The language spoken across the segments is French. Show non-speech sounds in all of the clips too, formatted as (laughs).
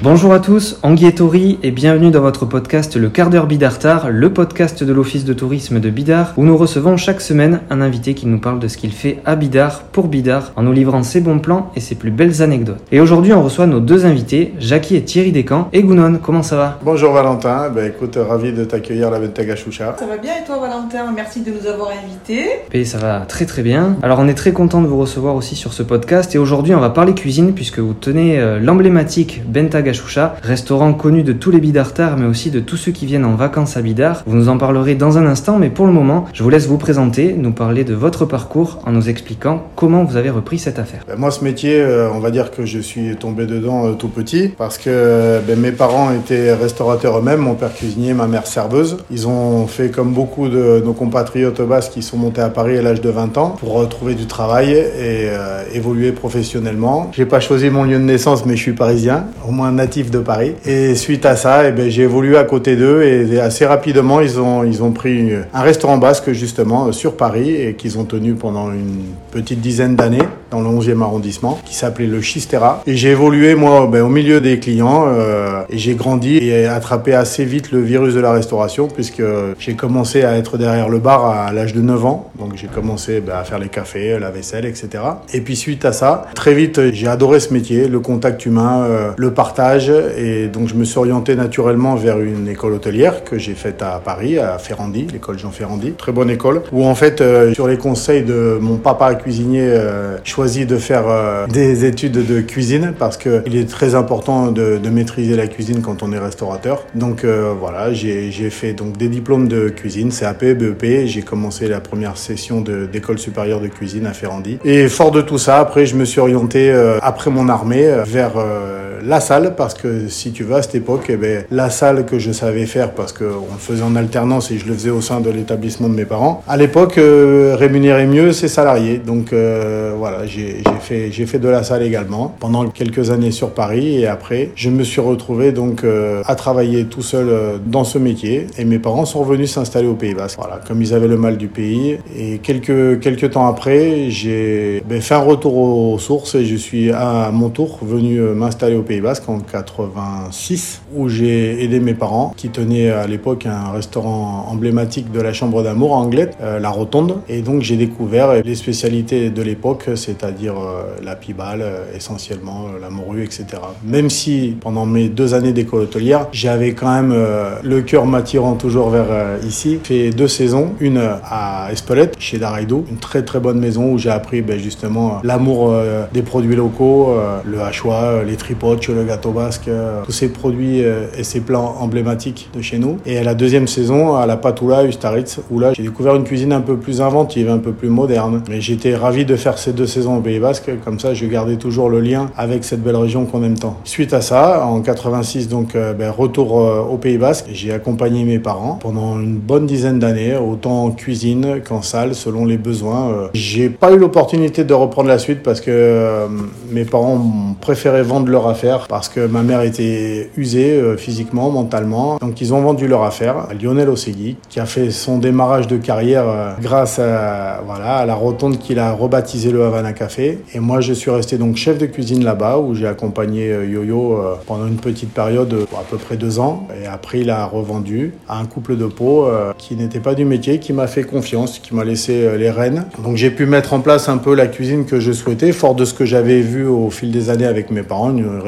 Bonjour à tous, Anguille et Tori et bienvenue dans votre podcast Le quart d'heure Bidartar, le podcast de l'Office de tourisme de Bidart où nous recevons chaque semaine un invité qui nous parle de ce qu'il fait à Bidart pour Bidart en nous livrant ses bons plans et ses plus belles anecdotes. Et aujourd'hui on reçoit nos deux invités, Jackie et Thierry Descamps. Et Gounon, comment ça va? Bonjour Valentin, ben, écoute, ravi de t'accueillir à la Bentaga Choucha. Ça va bien et toi Valentin? Merci de nous avoir invités. Et ça va très très bien. Alors on est très content de vous recevoir aussi sur ce podcast et aujourd'hui on va parler cuisine puisque vous tenez euh, l'emblématique Bentaga Choucha, restaurant connu de tous les bidartards mais aussi de tous ceux qui viennent en vacances à Bidart. Vous nous en parlerez dans un instant mais pour le moment je vous laisse vous présenter, nous parler de votre parcours en nous expliquant comment vous avez repris cette affaire. Ben, moi ce métier, euh, on va dire que je suis tombé dedans euh, tout petit parce que ben, mes parents étaient restaurateurs eux-mêmes, mon père cuisinier, ma mère serveuse. Ils ont fait comme beaucoup de nos compatriotes basques qui sont montés à Paris à l'âge de 20 ans pour retrouver du travail et euh, évoluer professionnellement. J'ai pas choisi mon lieu de naissance mais je suis parisien, au moins natif de Paris. Et suite à ça, eh ben, j'ai évolué à côté d'eux et assez rapidement ils ont, ils ont pris un restaurant basque justement sur Paris et qu'ils ont tenu pendant une petite dizaine d'années dans le 11e arrondissement qui s'appelait le Chistera. Et j'ai évolué moi ben, au milieu des clients euh, et j'ai grandi et attrapé assez vite le virus de la restauration puisque j'ai commencé à être derrière le bar à l'âge de 9 ans. Donc j'ai commencé ben, à faire les cafés, la vaisselle, etc. Et puis suite à ça, très vite j'ai adoré ce métier, le contact humain, euh, le partage et donc je me suis orienté naturellement vers une école hôtelière que j'ai faite à Paris, à Ferrandi, l'école Jean Ferrandi, très bonne école, où en fait euh, sur les conseils de mon papa cuisinier, choisi de faire euh, des études de cuisine parce que il est très important de, maîtriser la cuisine quand on est restaurateur. Donc euh, voilà, j'ai fait donc des diplômes de cuisine, CAP, BEP. J'ai commencé la première session d'école supérieure de cuisine à Ferrandi. Et fort de tout ça, après je me suis orienté euh, après mon armée vers la salle parce que si tu veux à cette époque, eh ben, la salle que je savais faire parce qu'on le faisait en alternance et je le faisais au sein de l'établissement de mes parents. À l'époque, euh, rémunérer mieux ses salariés. Donc euh, voilà, j'ai fait, de la salle également pendant quelques années sur Paris et après, je me suis retrouvé donc euh, à travailler tout seul dans ce métier et mes parents sont revenus s'installer au Pays Basque. Voilà, comme ils avaient le mal du pays et quelques temps après, j'ai ben, fait un retour aux sources et je suis à mon tour venu m'installer au Pays Basque en 86 où j'ai aidé mes parents qui tenaient à l'époque un restaurant emblématique de la Chambre d'Amour à Anglette, euh, la Rotonde et donc j'ai découvert les spécialités de l'époque, c'est-à-dire euh, la pibale, euh, essentiellement la morue, etc. Même si pendant mes deux années d'école hôtelière, j'avais quand même le cœur m'attirant toujours vers ici. Fait deux saisons, une à Espelette, chez Daraido, une très très bonne maison où j'ai appris ben, justement l'amour des produits locaux, le hachois, les tripoches, le gâteau basque, euh, tous ces produits euh, et ces plans emblématiques de chez nous. Et à la deuxième saison, à la Patoula, Ustaritz, où là j'ai découvert une cuisine un peu plus inventive, un peu plus moderne. Mais j'étais ravi de faire ces deux saisons au Pays Basque, comme ça je gardais toujours le lien avec cette belle région qu'on aime tant. Suite à ça, en 86, donc euh, ben, retour au Pays Basque, j'ai accompagné mes parents pendant une bonne dizaine d'années, autant en cuisine qu'en salle, selon les besoins. J'ai pas eu l'opportunité de reprendre la suite parce que mes parents préféré vendre leur affaire parce que ma mère était usée euh, physiquement, mentalement. Donc ils ont vendu leur affaire à Lionel Ossegui, qui a fait son démarrage de carrière euh, grâce à, voilà, à la rotonde qu'il a rebaptisé le Havana Café. Et moi je suis resté donc chef de cuisine là-bas où j'ai accompagné euh, Yo-Yo pendant une petite période, à peu près deux ans. Et après il a revendu à un couple de peau qui n'était pas du métier, qui m'a fait confiance, qui m'a laissé les rênes. Donc j'ai pu mettre en place un peu la cuisine que je souhaitais, fort de ce que j'avais vu au fil des années avec mes parents, une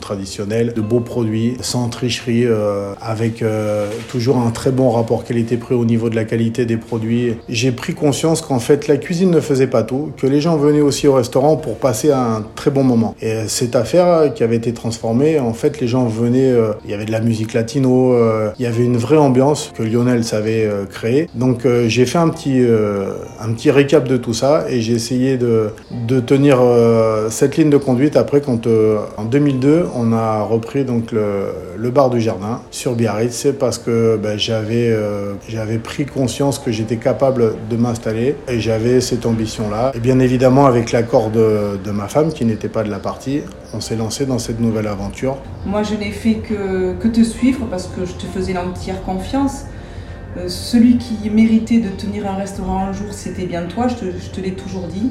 traditionnelle, de beaux produits, sans tricherie, euh, avec euh, toujours un très bon rapport qualité-prix au niveau de la qualité des produits. J'ai pris conscience qu'en fait la cuisine ne faisait pas tout, que les gens venaient aussi au restaurant pour passer un très bon moment. Et euh, cette affaire qui avait été transformée, en fait les gens venaient, il y avait de la musique latino, il y avait une vraie ambiance que Lionel savait créer. Donc j'ai fait un petit, un petit récap de tout ça et j'ai essayé de, de tenir cette ligne de conduite après quand en 2002 on a repris donc le, bar du jardin sur Biarritz c'est parce que ben, j'avais euh, j'avais pris conscience que j'étais capable de m'installer et j'avais cette ambition là et bien évidemment avec l'accord de, ma femme qui n'était pas de la partie on s'est lancé dans cette nouvelle aventure Moi, je n'ai fait que, te suivre parce que je te faisais l'entière confiance. Euh, celui qui méritait de tenir un restaurant un jour, c'était bien toi, je te l'ai toujours dit.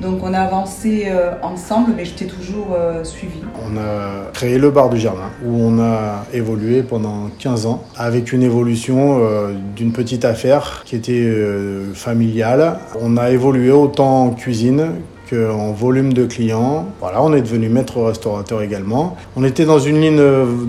Donc on a avancé euh, ensemble, mais je t'ai toujours euh, suivi. On a créé le bar du jardin où on a évolué pendant 15 ans avec une évolution euh, d'une petite affaire qui était familiale. On a évolué autant en cuisine qu'en volume de clients. Voilà, on est devenu maître restaurateur également. On était dans une ligne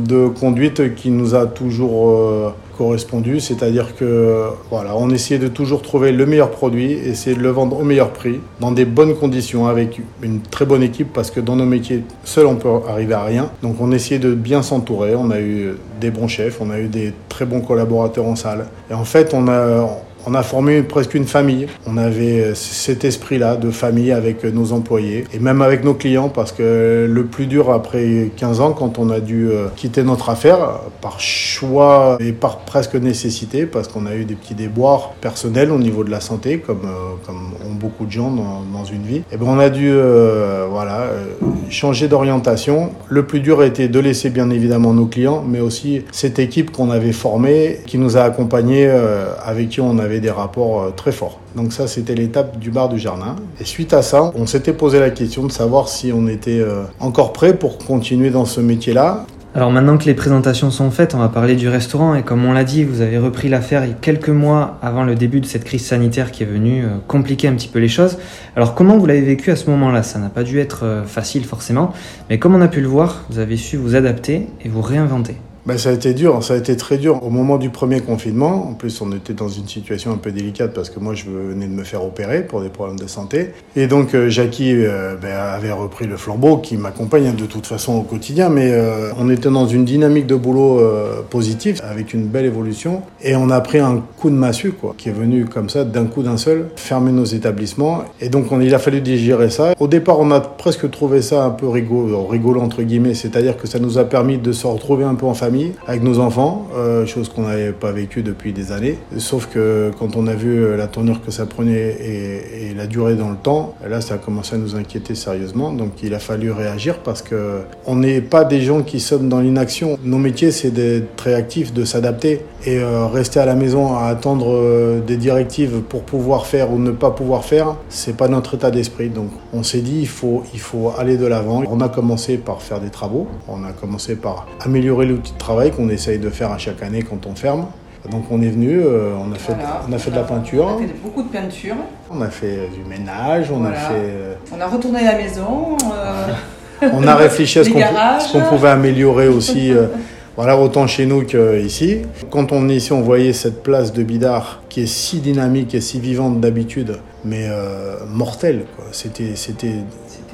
de conduite qui nous a toujours euh, correspondu, c'est-à-dire que voilà, on essayait de toujours trouver le meilleur produit, essayer de le vendre au meilleur prix, dans des bonnes conditions, avec une très bonne équipe, parce que dans nos métiers, seul on peut arriver à rien. Donc on essayait de bien s'entourer. On a eu des bons chefs, on a eu des très bons collaborateurs en salle. Et en fait, on a on a formé presque une famille. On avait cet esprit-là de famille avec nos employés et même avec nos clients parce que le plus dur après 15 ans, quand on a dû euh, quitter notre affaire par choix et par presque nécessité, parce qu'on a eu des petits déboires personnels au niveau de la santé, comme, euh, ont beaucoup de gens dans, une vie, et ben on a dû euh, voilà, euh, changer d'orientation. Le plus dur a été de laisser bien évidemment nos clients, mais aussi cette équipe qu'on avait formée, qui nous a accompagnés, euh, avec qui on avait des rapports euh, très forts. Donc ça, c'était l'étape du bar du jardin. Et suite à ça, on s'était posé la question de savoir si on était euh, encore prêt pour continuer dans ce métier-là. Alors maintenant que les présentations sont faites, on va parler du restaurant et comme on l'a dit, vous avez repris l'affaire quelques mois avant le début de cette crise sanitaire qui est venue euh, compliquer un petit peu les choses. Alors comment vous l'avez vécu à ce moment-là? Ça n'a pas dû être facile forcément, mais comme on a pu le voir, vous avez su vous adapter et vous réinventer. Ben, ça a été dur, ça a été très dur. Au moment du premier confinement, en plus on était dans une situation un peu délicate parce que moi je venais de me faire opérer pour des problèmes de santé. Et donc euh, Jackie euh, ben, avait repris le flambeau qui m'accompagne de toute façon au quotidien. Mais euh, on était dans une dynamique de boulot positive avec une belle évolution. Et on a pris un coup de massue quoi, qui est venu comme ça d'un coup d'un seul, fermer nos établissements. Et donc on, il a fallu digérer ça. Au départ on a presque trouvé ça un peu rigolo, rigolo entre guillemets, c'est-à-dire que ça nous a permis de se retrouver un peu en famille avec nos enfants, euh, chose qu'on n'avait pas vécue depuis des années. Sauf que quand on a vu la tournure que ça prenait et, la durée dans le temps, là ça a commencé à nous inquiéter sérieusement. Donc il a fallu réagir parce que on n'est pas des gens qui sommes dans l'inaction. Nos métiers c'est d'être réactifs, de s'adapter et euh, rester à la maison à attendre euh, des directives pour pouvoir faire ou ne pas pouvoir faire, c'est pas notre état d'esprit. Donc on s'est dit il faut il faut aller de l'avant. On a commencé par faire des travaux. On a commencé par améliorer l'outil travail qu'on essaye de faire à chaque année quand on ferme. Donc on est venu, euh, on, a fait, Voilà. on a fait de la peinture, On a fait beaucoup de peinture. on a fait du ménage, on Voilà. a fait... euh, On a retourné la maison. euh, on a réfléchi à (laughs) ce qu'on pouvait améliorer aussi, euh, voilà, autant chez nous qu'ici. Quand on est ici, on voyait cette place de Bidart qui est si dynamique et si vivante d'habitude, mais euh, mortelle. C'était,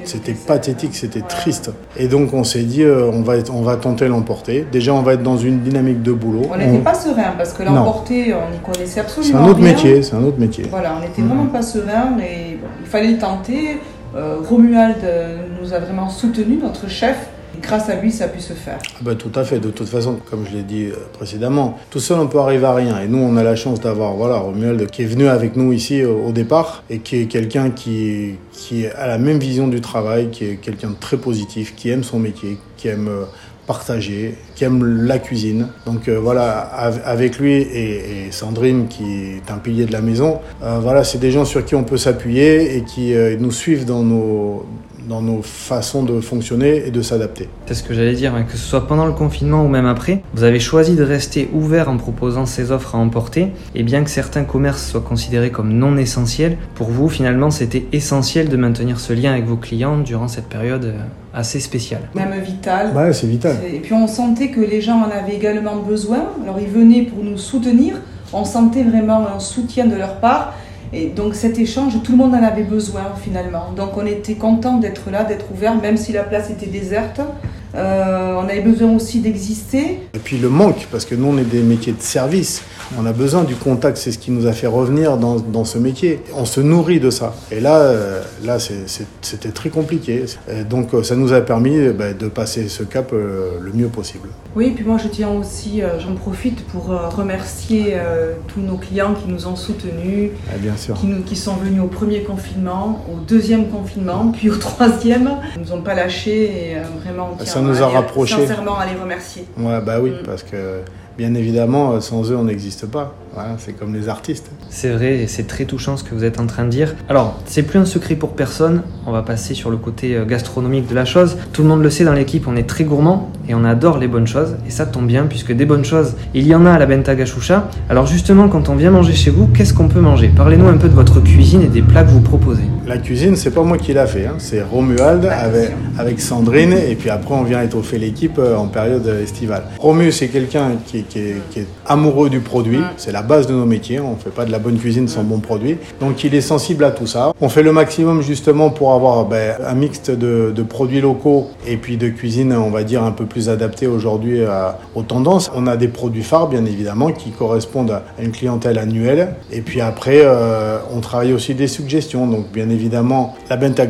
c'était, pathétique, c'était triste. Et donc on s'est dit, euh, on, va être- on va tenter l'emporter. Déjà, on va être dans une dynamique de boulot. On n'était pas serein parce que l'emporter, on n'y connaissait absolument C'est un autre rien. métier, c'est un autre métier. Voilà, on n'était Mhm. vraiment pas serein bon, il fallait le tenter. Euh, Romuald euh, nous a vraiment soutenus, notre chef. Grâce à lui, ça a pu se faire. Ah bah, tout à fait. De toute façon, comme je l'ai dit euh, précédemment, tout seul on peut arriver à rien. Et nous, on a la chance d'avoir voilà Romuald qui est venu avec nous ici euh, au départ et qui est quelqu'un qui qui a la même vision du travail, qui est quelqu'un de très positif, qui aime son métier, qui aime euh, partager, qui aime la cuisine. Donc voilà, av- avec lui et, Sandrine qui est un pilier de la maison, voilà, c'est des gens sur qui on peut s'appuyer et qui nous suivent dans nos dans nos façons de fonctionner et de s'adapter. C'est ce que j'allais dire, hein, que ce soit pendant le confinement ou même après, vous avez choisi de rester ouvert en proposant ces offres à emporter, et bien que certains commerces soient considérés comme non essentiels, pour vous finalement c'était essentiel de maintenir ce lien avec vos clients durant cette période euh, assez spéciale. Même vital. Ouais, c'est vital. Et puis on sentait que les gens en avaient également besoin. Alors ils venaient pour nous soutenir. On sentait vraiment un soutien de leur part. Et donc cet échange, tout le monde en avait besoin finalement. Donc on était content d'être là, d'être ouvert, même si la place était déserte. Euh, on avait besoin aussi d'exister. Et puis le manque, parce que nous on est des métiers de service, on a besoin du contact, c'est ce qui nous a fait revenir dans, dans ce métier. On se nourrit de ça. Et là, euh, là c'était très compliqué. Et donc euh, ça nous a permis euh, bah, de passer ce cap euh, le mieux possible. Oui, et puis moi je tiens aussi, euh, j'en profite pour remercier tous nos clients qui nous ont soutenus, Ah, bien sûr. qui, nous, qui sont venus au premier confinement, au deuxième confinement, (laughs) puis au troisième. Ils nous ont pas lâchés et vraiment Ça nous a rapprochés. sincèrement à les remercier. Ouais, bah oui, Mm. parce que bien évidemment, sans eux, on n'existe pas. Voilà, c'est comme les artistes. C'est vrai, et c'est très touchant ce que vous êtes en train de dire. Alors, c'est plus un secret pour personne. On va passer sur le côté euh, gastronomique de la chose. Tout le monde le sait dans l'équipe, on est très gourmand et on adore les bonnes choses. Et ça tombe bien puisque des bonnes choses, il y en a à la Benta Gachoucha. Alors justement, quand on vient manger chez vous, qu'est-ce qu'on peut manger? Parlez-nous un peu de votre cuisine et des plats que vous proposez. La cuisine, c'est pas moi qui l'a fait, hein. c'est Romuald avec, avec Sandrine, et puis après on vient étoffer l'équipe euh, en période estivale. Romu, c'est quelqu'un qui, qui, est, qui, est amoureux du produit, c'est la base de nos métiers, on fait pas de la bonne cuisine sans bon produit, donc il est sensible à tout ça. On fait le maximum justement pour avoir ben, un mixte de, de, produits locaux et puis de cuisine, on va dire, un peu plus adapté aujourd'hui aux tendances. On a des produits phares, bien évidemment, qui correspondent à une clientèle annuelle, et puis après, euh, on travaille aussi des suggestions, donc bien évidemment, la benta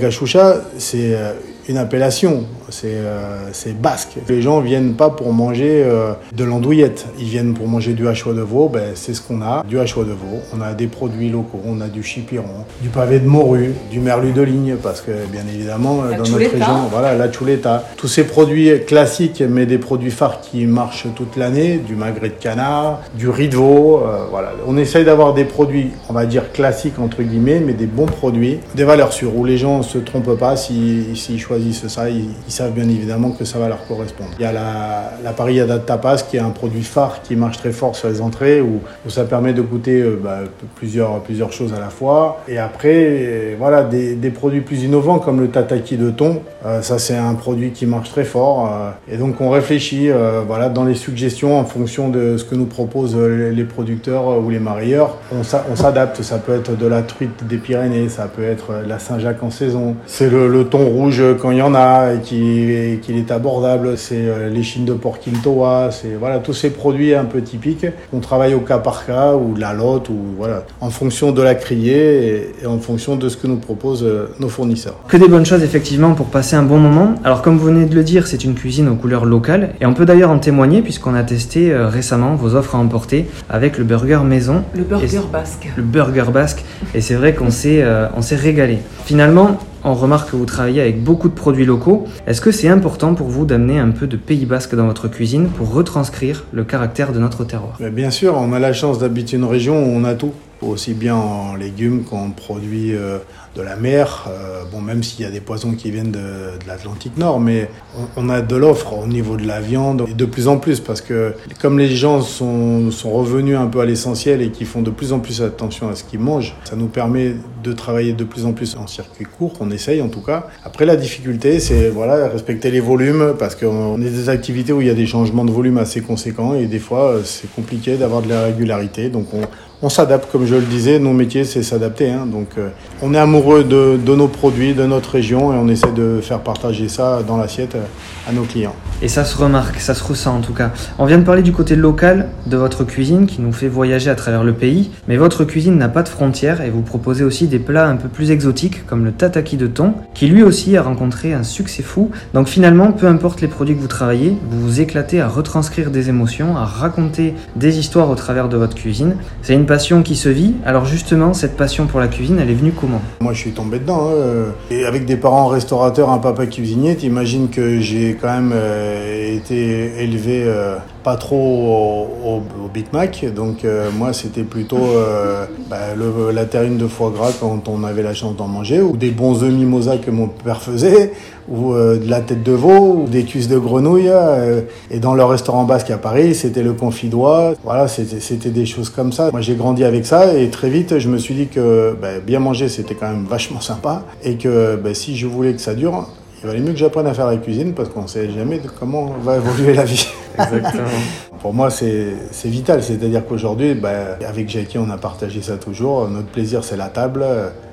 c'est euh, une appellation, euh, c'est basque. Les gens viennent pas pour manger euh, de l'andouillette, ils viennent pour manger du hachois de veau, ben, c'est ce qu'on a, du hachois de veau. On a des produits locaux, on a du chipiron, du pavé de morue, du merlu de ligne, parce que bien évidemment, la dans chuleta. notre région, voilà, la chuleta. Tous ces produits classiques, mais des produits phares qui marchent toute l'année, du magret de canard, du riz de veau, euh, voilà. On essaye d'avoir des produits, on va dire classiques entre guillemets, mais des bons produits, des valeurs sûres, où les gens se trompent pas s'ils si, choisissent ça, ils, savent bien évidemment que ça va leur correspondre. Il y a la, la parillada de tapas qui est un produit phare qui marche très fort sur les entrées, où, ça permet de goûter euh, bah, plusieurs, plusieurs choses à la fois. Et après, voilà, des, produits plus innovants comme le tataki de thon, euh, ça c'est un produit qui marche très fort. Euh, et donc on réfléchit euh, voilà, dans les suggestions en fonction de ce que nous proposent les producteurs ou les marieurs. On s'adapte, ça peut être de la truite des Pyrénées, ça peut être la Saint-Jacques en saison. C'est le, le, thon rouge quand il y en a et qui, qui est abordable, c'est les chines de porc quintoa, c'est voilà, tous ces produits un peu typiques. On travaille au cas par cas ou de la lotte, ou voilà, en fonction de la criée et, et en fonction de ce que nous proposent nos fournisseurs. Que des bonnes choses effectivement pour passer un bon moment. Alors comme vous venez de le dire, c'est une cuisine aux couleurs locales et on peut d'ailleurs en témoigner puisqu'on a testé euh, récemment vos offres à emporter avec le burger maison. Le burger basque. Le burger basque et c'est vrai qu'on s'est euh, on s'est régalé. Finalement, on remarque que vous travaillez avec beaucoup de produits locaux. Est-ce que c'est important pour vous d'amener un peu de Pays Basque dans votre cuisine pour retranscrire le caractère de notre terroir? Bien sûr, on a la chance d'habiter une région où on a tout, aussi bien en légumes qu'en produits euh, de la mer. Euh, bon, même s'il y a des poissons qui viennent de, de l'Atlantique Nord, mais on, a de l'offre au niveau de la viande et de plus en plus parce que comme les gens sont, sont revenus un peu à l'essentiel et qui font de plus en plus attention à ce qu'ils mangent, ça nous permet de travailler de plus en plus en circuit court. On essaye en tout cas. Après, la difficulté, c'est voilà respecter les volumes parce qu'on est des activités où il y a des changements de volume assez conséquents et des fois c'est compliqué d'avoir de la régularité. Donc on, on s'adapte, comme je le disais, nos métiers c'est s'adapter. Hein. Donc euh, on est amoureux de, de, nos produits, de notre région et on essaie de faire partager ça dans l'assiette à nos clients. Et ça se remarque, ça se ressent en tout cas. On vient de parler du côté local de votre cuisine qui nous fait voyager à travers le pays, mais votre cuisine n'a pas de frontières et vous proposez aussi des plats un peu plus exotiques comme le tataki de thon qui lui aussi a rencontré un succès fou. Donc finalement, peu importe les produits que vous travaillez, vous vous éclatez à retranscrire des émotions, à raconter des histoires au travers de votre cuisine. C'est une passion qui se vit. Alors justement, cette passion pour la cuisine, elle est venue comment? Moi, je suis tombé dedans. Hein. Et avec des parents restaurateurs, un papa cuisinier, t'imagines que j'ai quand même euh, été élevé euh, pas trop au, au, Big Mac. Donc euh, moi, c'était plutôt bah, la terrine de foie gras quand on avait la chance d'en manger, ou des bons œufs mimosa que mon père faisait, ou de la tête de veau, ou des cuisses de grenouille. et dans le restaurant basque à Paris, c'était le confidois. Voilà, c'était des choses comme ça. Moi, j'ai grandi avec ça et très vite, je me suis dit que bah, bien manger, c'était quand même vachement sympa et que bah, si je voulais que ça dure, il valait mieux que j'apprenne à faire la cuisine parce qu'on ne sait jamais comment va évoluer la vie. (laughs) Exactement. Pour moi, c'est vital. C'est-à-dire qu'aujourd'hui, bah, avec Jackie, on a partagé ça toujours. Notre plaisir, c'est la table,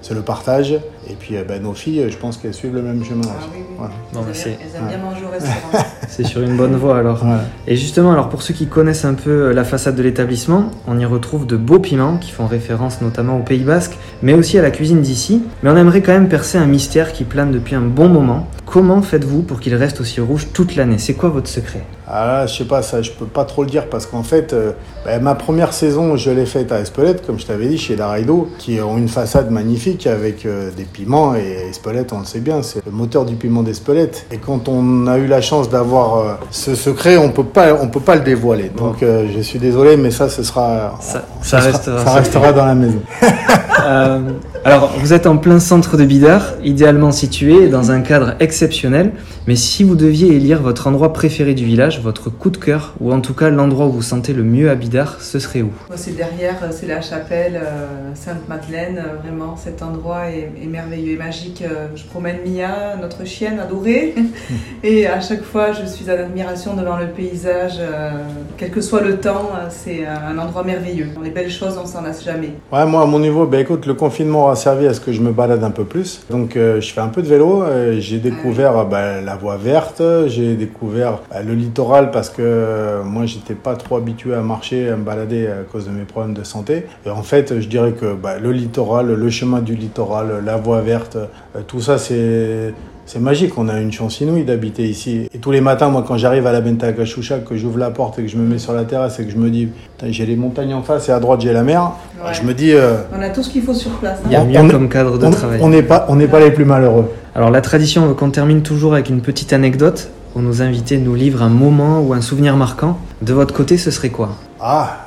c'est le partage. Et puis, bah, nos filles, je pense qu'elles suivent le même chemin. Ah, oui, oui. Voilà. Bon, elles, aiment, elles aiment bien manger au restaurant. (laughs) c'est sur une bonne voie alors. Ouais. Et justement, alors pour ceux qui connaissent un peu la façade de l'établissement, on y retrouve de beaux piments qui font référence notamment au Pays Basque, mais aussi à la cuisine d'ici. Mais on aimerait quand même percer un mystère qui plane depuis un bon moment. Comment faites-vous pour qu'il reste aussi rouge toute l'année? C'est quoi votre secret? Ah là, je sais pas, ça, je peux pas trop le dire parce qu'en fait, euh, bah, ma première saison, je l'ai faite à Espelette, comme je t'avais dit, chez Daraido, qui ont une façade magnifique avec euh, des piments. Et Espelette, on le sait bien, c'est le moteur du piment d'Espelette. Et quand on a eu la chance d'avoir euh, ce secret, on peut pas, on peut pas le dévoiler. Donc, je suis désolé, mais ça, ce sera, Ça- ça ça restera, restera ça restera dans la maison. (laughs) Euh, alors, vous êtes en plein centre de Bidart, idéalement situé dans un cadre exceptionnel. Mais si vous deviez élire votre endroit préféré du village, votre coup de cœur, ou en tout cas l'endroit où vous sentez le mieux à Bidart, ce serait où? Moi, C'est derrière, euh, c'est la chapelle euh, Sainte-Madeleine. Vraiment, cet endroit est, est merveilleux et magique. Je promène Mia, notre chienne adorée, (laughs) et à chaque fois, je suis en admiration devant le paysage. euh, Quel que soit le temps, c'est un endroit merveilleux. Les belles choses, on s'en lasse jamais. Ouais, moi, à mon niveau, ben, écoute, le confinement aura servi à ce que je me balade un peu plus. Donc, euh, je fais un peu de vélo. euh, j'ai découvert euh, ben, la voie verte. J'ai découvert ben, le littoral parce que euh, moi, j'étais pas trop habitué à marcher, à me balader à cause de mes problèmes de santé. Et en fait, je dirais que ben, le littoral, le chemin du littoral, la voie verte, euh, tout ça, c'est c'est magique, on a une chance inouïe d'habiter ici. Et tous les matins, moi, quand j'arrive à la Benta Cachucha, que j'ouvre la porte et que je me mets sur la terrasse et que je me dis, j'ai les montagnes en face et à droite j'ai la mer, Ouais. je me dis, euh, On a tout ce qu'il faut sur place. hein. Il y a mieux on- comme cadre de on- travail. on n'est pas, on n'est pas les plus malheureux. Alors la tradition veut qu'on termine toujours avec une petite anecdote où nos invités nous livrent un moment ou un souvenir marquant. De votre côté, ce serait quoi? Ah,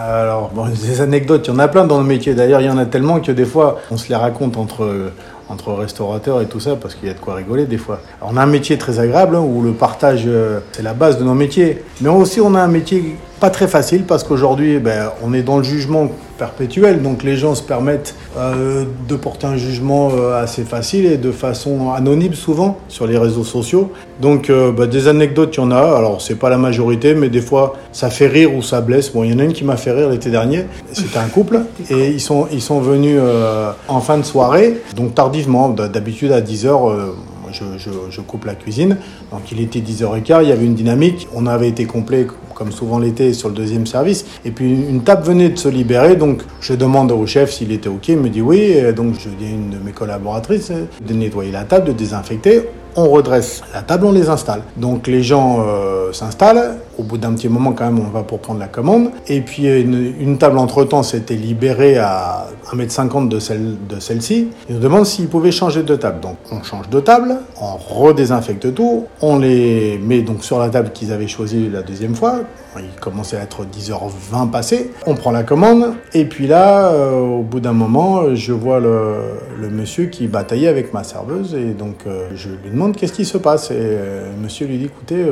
alors, bon, des anecdotes, il y en a plein dans le métier. D'ailleurs, il y en a tellement que des fois, on se les raconte entre, entre restaurateurs et tout ça, parce qu'il y a de quoi rigoler des fois. On a un métier très agréable, hein, où le partage, euh, c'est la base de nos métiers. Mais aussi, on a un métier pas très facile, parce qu'aujourd'hui, ben, on est dans le jugement perpétuel, donc les gens se permettent euh, de porter un jugement euh, assez facile et de façon anonyme souvent sur les réseaux sociaux. Donc euh, bah, des anecdotes, il y en a. Alors c'est pas la majorité, mais des fois ça fait rire ou ça blesse. Bon, il y en a une qui m'a fait rire l'été dernier. C'était un couple (laughs) et ils sont ils sont venus en fin de soirée, donc tardivement. D'habitude à 10 h je, coupe la cuisine. Donc il était 10h15, il y avait une dynamique. On avait été complet comme souvent l'été sur le deuxième service. Et puis une table venait de se libérer, donc je demande au chef s'il était OK. Il me dit oui. Et donc je dis à une de mes collaboratrices euh, de nettoyer la table, de désinfecter. On redresse la table, on les installe. Donc les gens euh, s'installent. Au bout d'un petit moment, quand même, on va pour prendre la commande. Et puis une, une table entre-temps s'était libérée à 1m50 de celle de celle-ci. Ils nous demandent s'ils pouvaient changer de table. Donc on change de table, on redésinfecte tout, on les met donc sur la table qu'ils avaient choisie la deuxième fois. Il commençait à être 10h20 passé. On prend la commande. Et puis là, euh, au bout d'un moment, je vois le, monsieur qui bataillait avec ma serveuse. Et donc, euh, je lui demande qu'est-ce qui se passe? Et euh, monsieur lui dit, écoutez,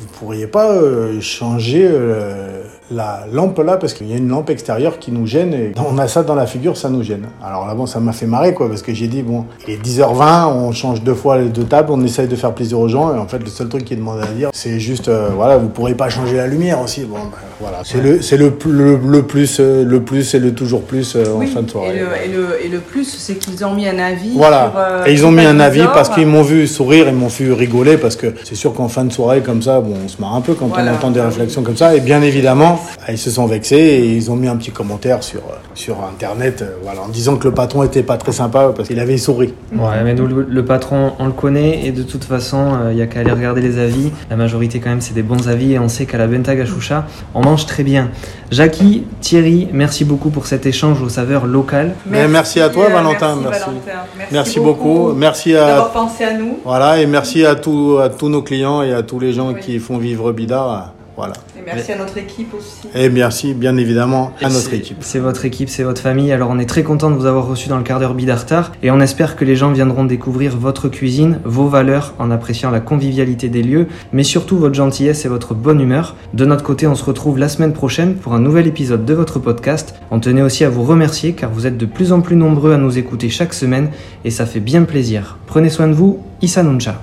vous pourriez pas euh, changer euh, la lampe là parce qu'il y a une lampe extérieure qui nous gêne. Et on a ça dans la figure, ça nous gêne. Alors là, bon, ça m'a fait marrer, quoi, parce que j'ai dit, bon, il est 10h20, on change deux fois les deux tables, on essaye de faire plaisir aux gens. Et en fait, le seul truc qui est demandé à dire, c'est juste, euh, voilà, vous pourrez pas changer la lumière aussi. Bon, ben, voilà. C'est le, plus- le, le plus, euh, le plus et le toujours plus euh, en Oui, fin de soirée. Et le, et le- et le plus, c'est qu'ils ont mis un avis. Voilà. sur, euh, et ils ont mis un avis parce qu'ils m'ont vu sourire, ils m'ont vu rigoler parce que c'est sûr qu'en fin de soirée comme ça, bon, on se marre un peu quand Voilà. on entend des réflexions comme ça. Et bien évidemment, ils se sont vexés et ils ont mis un petit commentaire sur euh, sur internet, euh, voilà, en disant que le patron était pas très sympa parce qu'il avait souri. Ouais, mais nous, le, le patron, on le connaît et de toute façon, il n'y a qu'à aller regarder les avis. La majorité, quand même, c'est des bons avis et on sait qu'à la Benta Gachoucha, on mange très bien. Jackie, Thierry, merci beaucoup pour cet échange aux saveurs locales. Merci à toi, euh, Valentin, Merci, merci. Valentin. Merci beaucoup, merci à d'avoir pensé à nous. voilà et merci à tous à tous nos clients et à tous les gens Oui. qui font vivre Bida. Voilà. Et merci à notre équipe aussi. Et merci bien évidemment à notre C'est- équipe. C'est votre équipe, c'est votre famille. Alors on est très content de vous avoir reçu dans le quart d'heure Bidartar et on espère que les gens viendront découvrir votre cuisine, vos valeurs en appréciant la convivialité des lieux, mais surtout votre gentillesse et votre bonne humeur. De notre côté, on se retrouve la semaine prochaine pour un nouvel épisode de votre podcast. On tenait aussi à vous remercier car vous êtes de plus en plus nombreux à nous écouter chaque semaine et ça fait bien plaisir. Prenez soin de vous, Issa Nuncha.